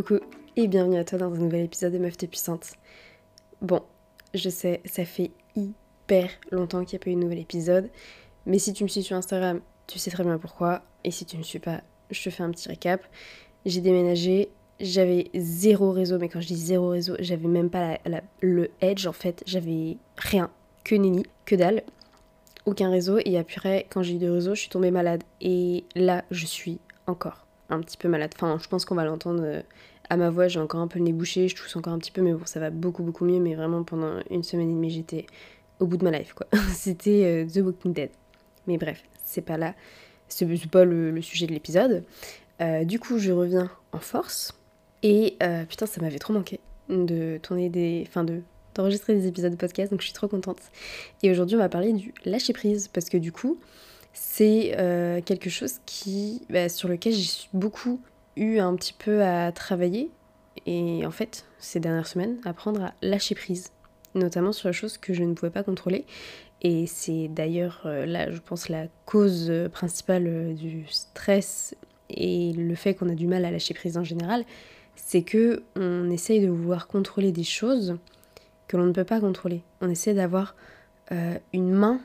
Coucou et bienvenue à toi dans un nouvel épisode de Meuf de Puissante. Bon, je sais, ça fait hyper longtemps qu'il n'y a pas eu de nouvel épisode, mais si tu me suis sur Instagram, tu sais très bien pourquoi, et si tu ne me suis pas, je te fais un petit récap. J'ai déménagé, j'avais zéro réseau, mais quand je dis zéro réseau, j'avais même pas le edge en fait, j'avais rien, que nini, que dalle, aucun réseau, et après, quand j'ai eu de réseau, je suis tombée malade, et là, je suis encore un petit peu malade. Enfin, je pense qu'on va l'entendre euh, à ma voix, j'ai encore un peu le nez bouché, je tousse encore un petit peu, mais bon, ça va beaucoup beaucoup mieux. Mais vraiment, pendant une semaine et demie, j'étais au bout de ma life, quoi. C'était euh, The Walking Dead. Mais bref, c'est pas là, c'est pas le, sujet de l'épisode. Euh, du coup, je reviens en force. Et putain, ça m'avait trop manqué de tourner des. Enfin, de d'enregistrer des épisodes de podcast, donc je suis trop contente. Et aujourd'hui, on va parler du lâcher prise, parce que du coup, c'est euh, quelque chose qui, bah, sur lequel j'ai beaucoup eu un petit peu à travailler. Et en fait, ces dernières semaines, apprendre à lâcher prise, notamment sur les choses que je ne pouvais pas contrôler. Et c'est d'ailleurs euh, là, je pense, la cause principale euh, du stress et le fait qu'on a du mal à lâcher prise en général, c'est que on essaye de vouloir contrôler des choses que l'on ne peut pas contrôler. On essaie d'avoir une main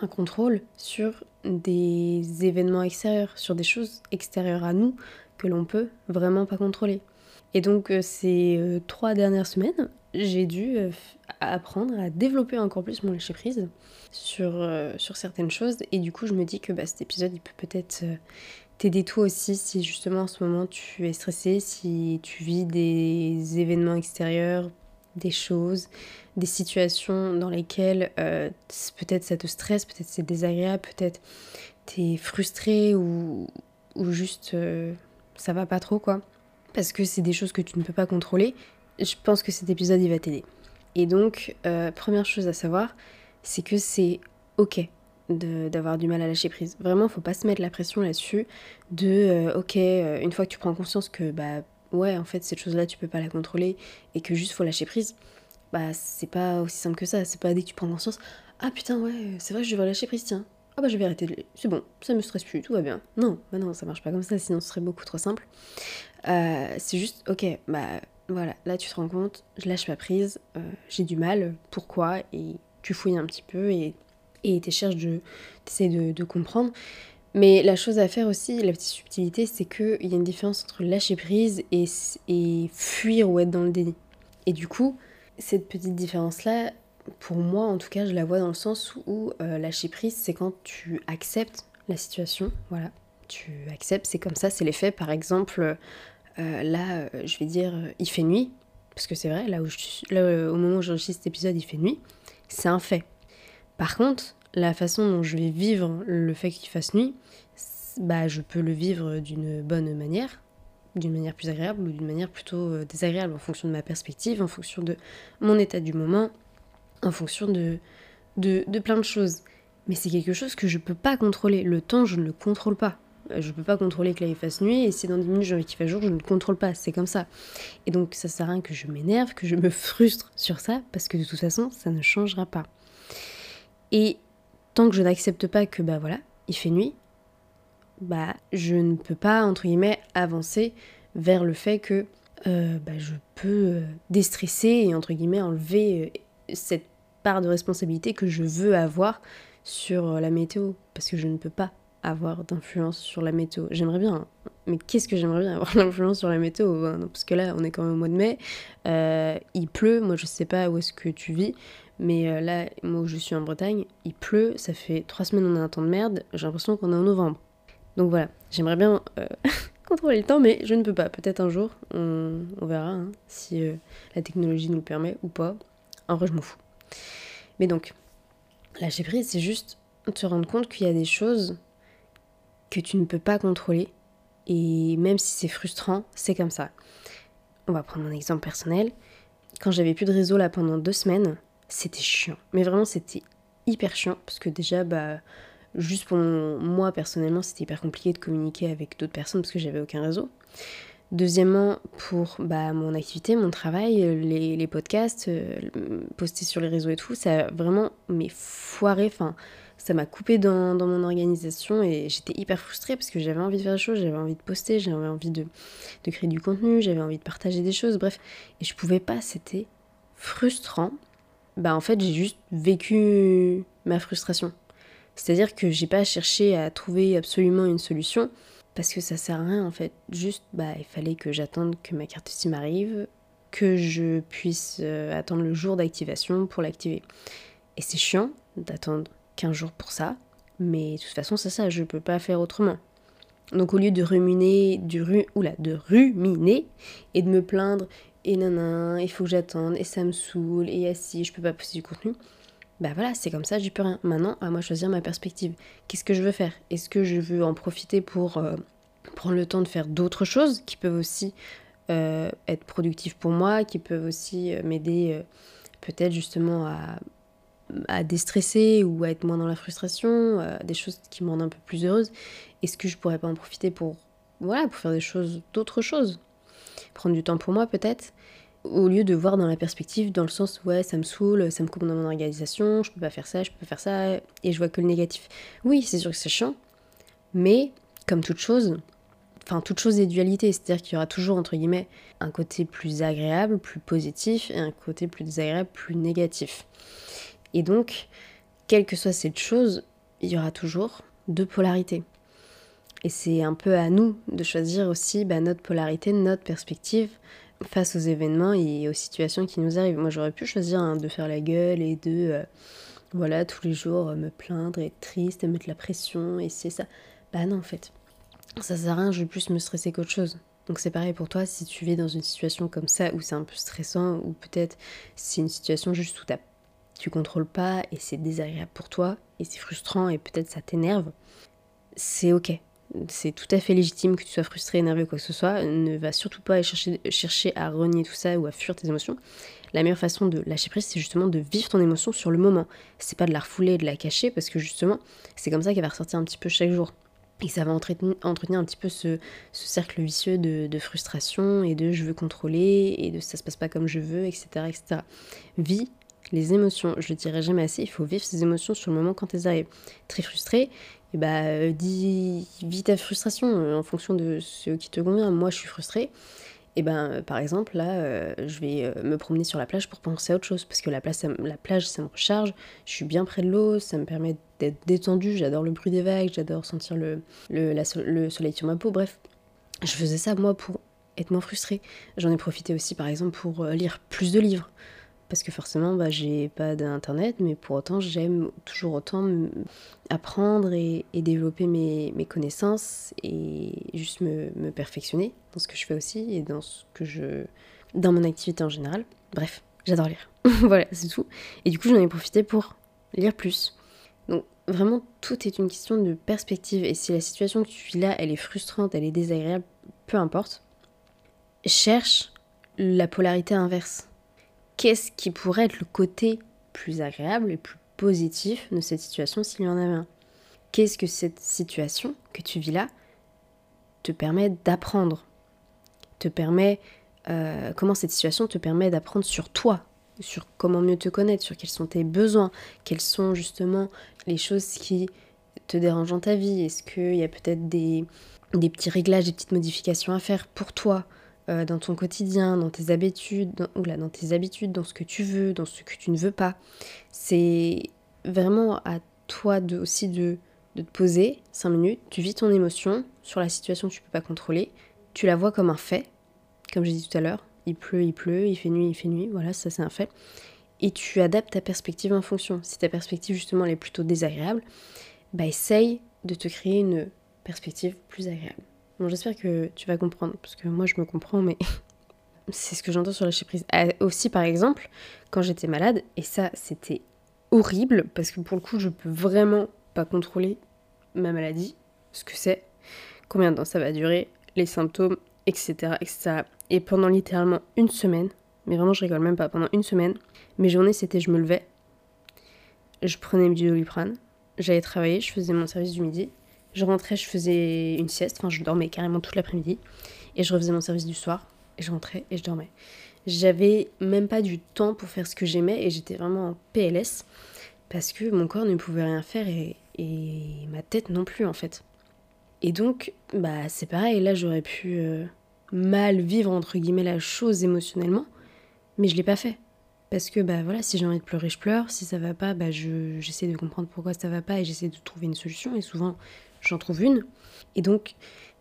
un contrôle sur des événements extérieurs, sur des choses extérieures à nous que l'on peut vraiment pas contrôler. Et donc euh, ces euh, trois dernières semaines, j'ai dû euh, apprendre à développer encore plus mon lâcher prise sur, sur certaines choses. Et du coup, je me dis que bah, cet épisode, il peut peut-être t'aider toi aussi si justement en ce moment tu es stressé, si tu vis des événements extérieurs, des choses, des situations dans lesquelles peut-être ça te stresse, peut-être c'est désagréable, peut-être t'es frustré ou, ou juste ça va pas trop quoi. Parce que c'est des choses que tu ne peux pas contrôler. Je pense que cet épisode il va t'aider. Et donc, euh, première chose à savoir, c'est que c'est ok d'avoir du mal à lâcher prise. Vraiment, faut pas se mettre la pression là-dessus de ok, une fois que tu prends conscience que bah ouais, en fait, cette chose-là, tu peux pas la contrôler et que juste faut lâcher prise, bah c'est pas aussi simple que ça. C'est pas dès que tu prends conscience, ah putain, ouais, c'est vrai, je devrais lâcher prise, tiens. Ah bah je vais arrêter de. C'est bon, ça me stresse plus, tout va bien. Non, bah non, ça marche pas comme ça, sinon ce serait beaucoup trop simple. Euh, c'est juste, ok, bah voilà, là tu te rends compte, je lâche ma prise, euh, j'ai du mal, pourquoi Et tu fouilles un petit peu et et cherches de, t'essayes de, de comprendre. Mais la chose à faire aussi, la petite subtilité, c'est qu'il y a une différence entre lâcher prise et, et fuir ou être dans le déni. Et du coup, cette petite différence-là, pour moi en tout cas, je la vois dans le sens où euh, lâcher prise, c'est quand tu acceptes la situation, voilà. Tu acceptes, c'est comme ça, c'est les faits. Par exemple, euh, là, euh, je vais dire, il fait nuit, parce que c'est vrai, là, où au moment où j'enregistre cet épisode, il fait nuit, c'est un fait. Par contre, la façon dont je vais vivre le fait qu'il fasse nuit, bah, je peux le vivre d'une bonne manière, d'une manière plus agréable ou d'une manière plutôt euh, désagréable en fonction de ma perspective, en fonction de mon état du moment, en fonction de, de, plein de choses. Mais c'est quelque chose que je peux pas contrôler. Le temps, je ne le contrôle pas. Euh, je peux pas contrôler que là il fasse nuit et si dans 10 minutes j'ai envie qu'il fasse jour, je ne le contrôle pas. C'est comme ça. Et donc ça sert à rien que je m'énerve, que je me frustre sur ça parce que de toute façon, ça ne changera pas. Et tant que je n'accepte pas que bah voilà, il fait nuit, bah je ne peux pas entre guillemets avancer vers le fait que euh, bah, je peux euh, déstresser et entre guillemets enlever cette part de responsabilité que je veux avoir sur la météo parce que je ne peux pas avoir d'influence sur la météo. J'aimerais bien, hein. mais qu'est-ce que j'aimerais bien avoir l'influence sur la météo hein, Parce que là, on est quand même au mois de mai, il pleut, moi je sais pas où est-ce que tu vis, mais euh, là, moi où je suis en Bretagne, il pleut, ça fait trois semaines on a un temps de merde, j'ai l'impression qu'on est en novembre. Donc voilà, j'aimerais bien euh, contrôler le temps, mais je ne peux pas. Peut-être un jour, on, verra hein, si euh, la technologie nous le permet ou pas. En vrai, je m'en fous. Mais donc, lâcher prise, c'est juste te rendre compte qu'il y a des choses que tu ne peux pas contrôler. Et même si c'est frustrant, c'est comme ça. On va prendre un exemple personnel. Quand j'avais plus de réseau là pendant deux semaines, c'était chiant. Mais vraiment, c'était hyper chiant parce que déjà, bah, juste pour moi personnellement, c'était hyper compliqué de communiquer avec d'autres personnes parce que j'avais aucun réseau. Deuxièmement, pour bah, mon activité, mon travail, les, les podcasts, euh, poster sur les réseaux et tout, ça a vraiment mais foiré. Enfin, ça m'a coupé dans, mon organisation et j'étais hyper frustrée parce que j'avais envie de faire des choses, j'avais envie de poster, j'avais envie de, de créer du contenu, j'avais envie de partager des choses, bref. Et je pouvais pas, c'était frustrant. Bah en fait, j'ai juste vécu ma frustration. C'est-à-dire que j'ai pas cherché à trouver absolument une solution parce que ça sert à rien en fait. Juste, bah, il fallait que j'attende que ma carte SIM arrive, que je puisse euh, attendre le jour d'activation pour l'activer. Et c'est chiant d'attendre 15 jours pour ça, mais de toute façon, c'est ça, je peux pas faire autrement. Donc au lieu de ruminer, du de ruminer et de me plaindre, et nanana, il faut que j'attende, et ça me saoule, et assis, je peux pas poster du contenu, bah voilà, c'est comme ça, j'y peux rien. Maintenant, à moi choisir ma perspective. Qu'est-ce que je veux faire? Est-ce que je veux en profiter pour euh, prendre le temps de faire d'autres choses qui peuvent aussi euh, être productives pour moi, qui peuvent aussi euh, m'aider peut-être justement à, à, déstresser ou à être moins dans la frustration, des choses qui me rendent un peu plus heureuse? Est-ce que je pourrais pas en profiter pour, voilà, pour faire des choses, d'autres choses? Prendre du temps pour moi peut-être? Au lieu de voir dans la perspective, dans le sens ouais, ça me saoule, ça me coupe dans mon organisation, je peux pas faire ça, je peux pas faire ça, et je vois que le négatif. Oui, c'est sûr que c'est chiant, mais comme toute chose, enfin toute chose est dualité, c'est-à-dire qu'il y aura toujours entre guillemets un côté plus agréable, plus positif, et un côté plus désagréable, plus négatif. Et donc, quelle que soit cette chose, il y aura toujours deux polarités. Et c'est un peu à nous de choisir aussi bah, notre polarité, notre perspective, face aux événements et aux situations qui nous arrivent. Moi, j'aurais pu choisir hein, de faire la gueule et de, euh, voilà, tous les jours euh, me plaindre, être triste, mettre la pression, et c'est ça. Bah non, en fait. Ça sert à rien, je vais plus me stresser qu'autre chose. Donc c'est pareil pour toi, si tu vis dans une situation comme ça, où c'est un peu stressant, ou peut-être c'est une situation juste où tu contrôles pas, et c'est désagréable pour toi, et c'est frustrant, et peut-être ça t'énerve, c'est ok c'est tout à fait légitime que tu sois frustré, énervé ou quoi que ce soit. Ne va surtout pas chercher, chercher à renier tout ça ou à fuir tes émotions. La meilleure façon de lâcher prise, c'est justement de vivre ton émotion sur le moment. C'est pas de la refouler et de la cacher parce que justement, c'est comme ça qu'elle va ressortir un petit peu chaque jour. Et ça va entretenir, un petit peu ce, cercle vicieux de, frustration et de je veux contrôler et de ça se passe pas comme je veux, etc. etc. les émotions, je le dirai jamais assez, il faut vivre ces émotions sur le moment quand elles arrivent. Très frustré, et bah euh, dis, vis ta frustration euh, en fonction de ce qui te convient. Moi, je suis frustrée. Et ben, euh, par exemple, là, je vais me promener sur la plage pour penser à autre chose. Parce que la, la plage, ça me recharge. Je suis bien près de l'eau, ça me permet d'être détendue. J'adore le bruit des vagues, j'adore sentir le, le, le soleil sur ma peau. Bref, je faisais ça, moi, pour être moins frustrée. J'en ai profité aussi, par exemple, pour lire plus de livres parce que forcément bah, j'ai pas d'internet mais pour autant j'aime toujours autant apprendre et, développer mes, connaissances et juste me, perfectionner dans ce que je fais aussi et dans ce que je dans mon activité en général. Bref j'adore lire. Voilà c'est tout. Et du coup j'en ai profité pour lire plus. Donc vraiment tout est une question de perspective et si la situation que tu vis là elle est frustrante elle est désagréable peu importe cherche la polarité inverse qu'est-ce qui pourrait être le côté plus agréable et plus positif de cette situation s'il y en avait un? Qu'est-ce que cette situation que tu vis là te permet d'apprendre? Te permet euh, comment cette situation te permet d'apprendre sur toi, sur comment mieux te connaître, sur quels sont tes besoins, quelles sont justement les choses qui te dérangent dans ta vie? Est-ce qu'il y a peut-être des, des petits réglages, des petites modifications à faire pour toi? Euh, dans ton quotidien, dans tes habitudes, dans, dans tes habitudes, dans ce que tu veux, dans ce que tu ne veux pas. C'est vraiment à toi de, aussi de, de te poser 5 minutes, tu vis ton émotion sur la situation que tu peux pas contrôler, tu la vois comme un fait, comme j'ai dit tout à l'heure, il pleut, il pleut, il fait nuit, il fait nuit, voilà, ça c'est un fait. Et tu adaptes ta perspective en fonction. Si ta perspective justement est plutôt désagréable, bah essaye de te créer une perspective plus agréable. Bon, j'espère que tu vas comprendre, parce que moi je me comprends, mais c'est ce que j'entends sur la prise. Ah, aussi, par exemple, quand j'étais malade, et ça c'était horrible, parce que pour le coup, je peux vraiment pas contrôler ma maladie, ce que c'est, combien de temps ça va durer, les symptômes, etc., etc. Et pendant littéralement une semaine, mais vraiment je rigole même pas, pendant une semaine, mes journées c'était je me levais, je prenais du doliprane, j'allais travailler, je faisais mon service du midi, je rentrais, je faisais une sieste, enfin je dormais carrément toute l'après-midi. Et je refaisais mon service du soir, et je rentrais et je dormais. J'avais même pas du temps pour faire ce que j'aimais et j'étais vraiment en PLS. parce que mon corps ne pouvait rien faire et, et ma tête non plus en fait. Et donc, bah c'est pareil, là j'aurais pu euh, mal vivre entre guillemets la chose émotionnellement, mais je l'ai pas fait. Parce que bah voilà, si j'ai envie de pleurer, je pleure, si ça va pas, bah j'essaie de comprendre pourquoi ça va pas et j'essaie de trouver une solution et souvent j'en trouve une. Et donc,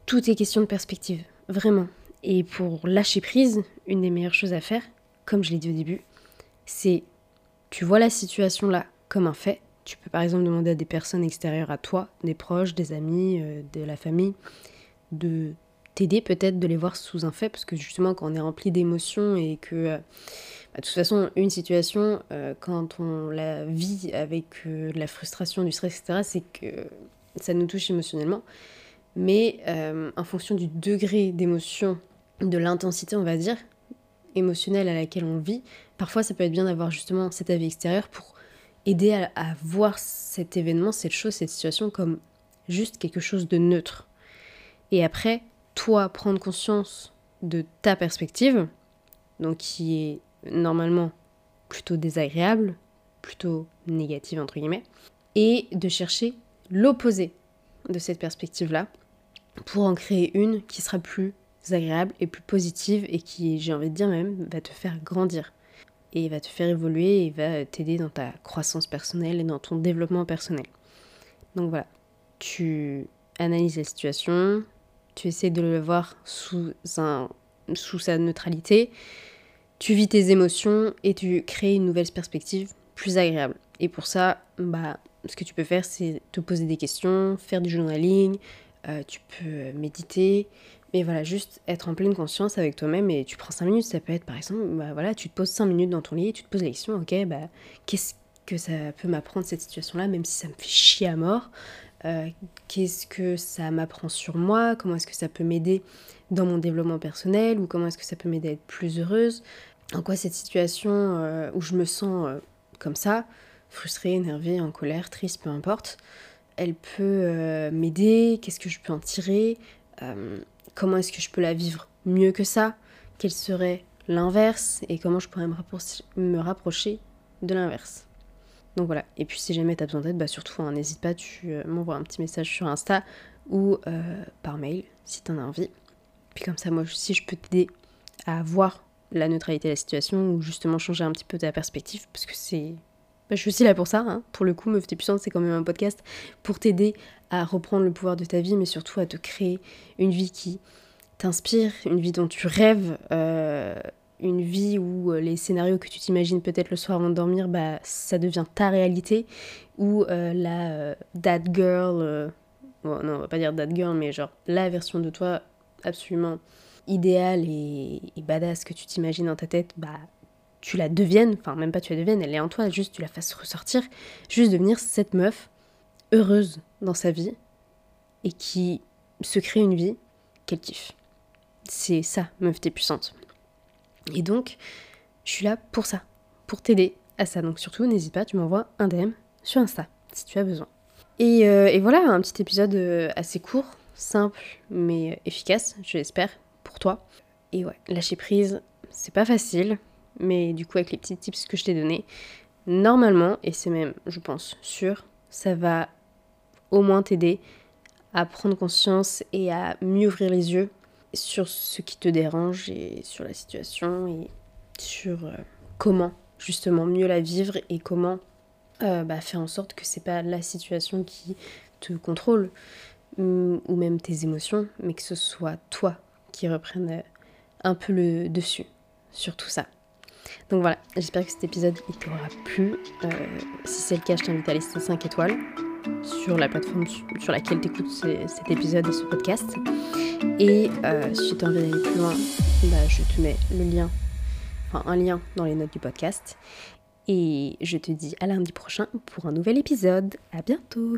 tout est question de perspective, vraiment. Et pour lâcher prise, une des meilleures choses à faire, comme je l'ai dit au début, c'est tu vois la situation là comme un fait. Tu peux par exemple demander à des personnes extérieures à toi, des proches, des amis, euh, de la famille, de t'aider peut-être de les voir sous un fait, parce que justement quand on est rempli d'émotions et que euh, bah, de toute façon une situation, euh, quand on la vit avec de la frustration, du stress, etc., c'est que ça nous touche émotionnellement. Mais en fonction du degré d'émotion, de l'intensité, on va dire, émotionnelle à laquelle on vit, parfois ça peut être bien d'avoir justement cet avis extérieur pour aider à, voir cet événement, cette chose, cette situation comme juste quelque chose de neutre. Et après, toi, prendre conscience de ta perspective, donc qui est normalement plutôt désagréable, plutôt négative entre guillemets, et de chercher l'opposé de cette perspective-là pour en créer une qui sera plus agréable et plus positive et qui, j'ai envie de dire même, va te faire grandir et va te faire évoluer et va t'aider dans ta croissance personnelle et dans ton développement personnel. Donc voilà, tu analyses la situation, tu essaies de le voir sous, un, sous sa neutralité, tu vis tes émotions et tu crées une nouvelle perspective plus agréable. Et pour ça, bah, ce que tu peux faire, c'est te poser des questions, faire du journaling, euh, tu peux méditer, mais voilà, juste être en pleine conscience avec toi-même et tu prends 5 minutes, ça peut être par exemple, bah voilà, tu te poses 5 minutes dans ton lit tu te poses la question, ok, bah qu'est-ce que ça peut m'apprendre cette situation-là, même si ça me fait chier à mort euh, Qu'est-ce que ça m'apprend sur moi Comment est-ce que ça peut m'aider dans mon développement personnel Ou comment est-ce que ça peut m'aider à être plus heureuse. En quoi cette situation euh, où je me sens comme ça, frustrée, énervée, en colère, triste, peu importe, elle peut m'aider Qu'est-ce que je peux en tirer comment est-ce que je peux la vivre mieux que ça, quel serait l'inverse et comment je pourrais me rapprocher, de l'inverse. Donc voilà, et puis si jamais tu as besoin d'aide, bah surtout hein, n'hésite pas, tu euh, m'envoies un petit message sur Insta ou euh, par mail si tu en as envie. Puis comme ça, moi si je peux t'aider à voir la neutralité de la situation ou justement changer un petit peu ta perspective, parce que c'est bah, je suis aussi là pour ça, hein. pour le coup, Meuf T'es Puissante, c'est quand même un podcast pour t'aider à reprendre le pouvoir de ta vie, mais surtout à te créer une vie qui t'inspire, une vie dont tu rêves, euh, une vie où euh, les scénarios que tu t'imagines peut-être le soir avant de dormir, bah, ça devient ta réalité, ou euh, la that girl, bon, non, on va pas dire that girl, mais genre la version de toi absolument idéale et, et badass que tu t'imagines dans ta tête, bah tu la deviennes, enfin même pas tu la deviennes, elle est en toi, juste tu la fasses ressortir, juste devenir cette meuf heureuse dans sa vie et qui se crée une vie qu'elle kiffe. C'est ça, meuf, t'es puissante. Et donc, je suis là pour ça, pour t'aider à ça. Donc surtout, n'hésite pas, tu m'envoies un DM sur Insta si tu as besoin. Et, euh, voilà, un petit épisode euh, assez court, simple, mais efficace, je l'espère, pour toi. Et ouais, lâcher prise, c'est pas facile, mais du coup avec les petits tips que je t'ai donnés, normalement, et c'est même, je pense, sûr, ça va au moins t'aider à prendre conscience et à mieux ouvrir les yeux sur ce qui te dérange et sur la situation et sur euh, comment justement mieux la vivre et comment euh, bah, faire en sorte que c'est pas la situation qui te contrôle mm, ou même tes émotions, mais que ce soit toi qui reprenne un peu le dessus sur tout ça. Donc voilà, j'espère que cet épisode t'aura plu. Euh, si c'est le cas, je t'invite à laisser 5 étoiles sur la plateforme sur laquelle tu écoutes cet épisode et ce podcast. Et euh, si tu as envie d'aller plus loin, bah, je te mets le lien, enfin un lien dans les notes du podcast. Et je te dis à lundi prochain pour un nouvel épisode. À bientôt!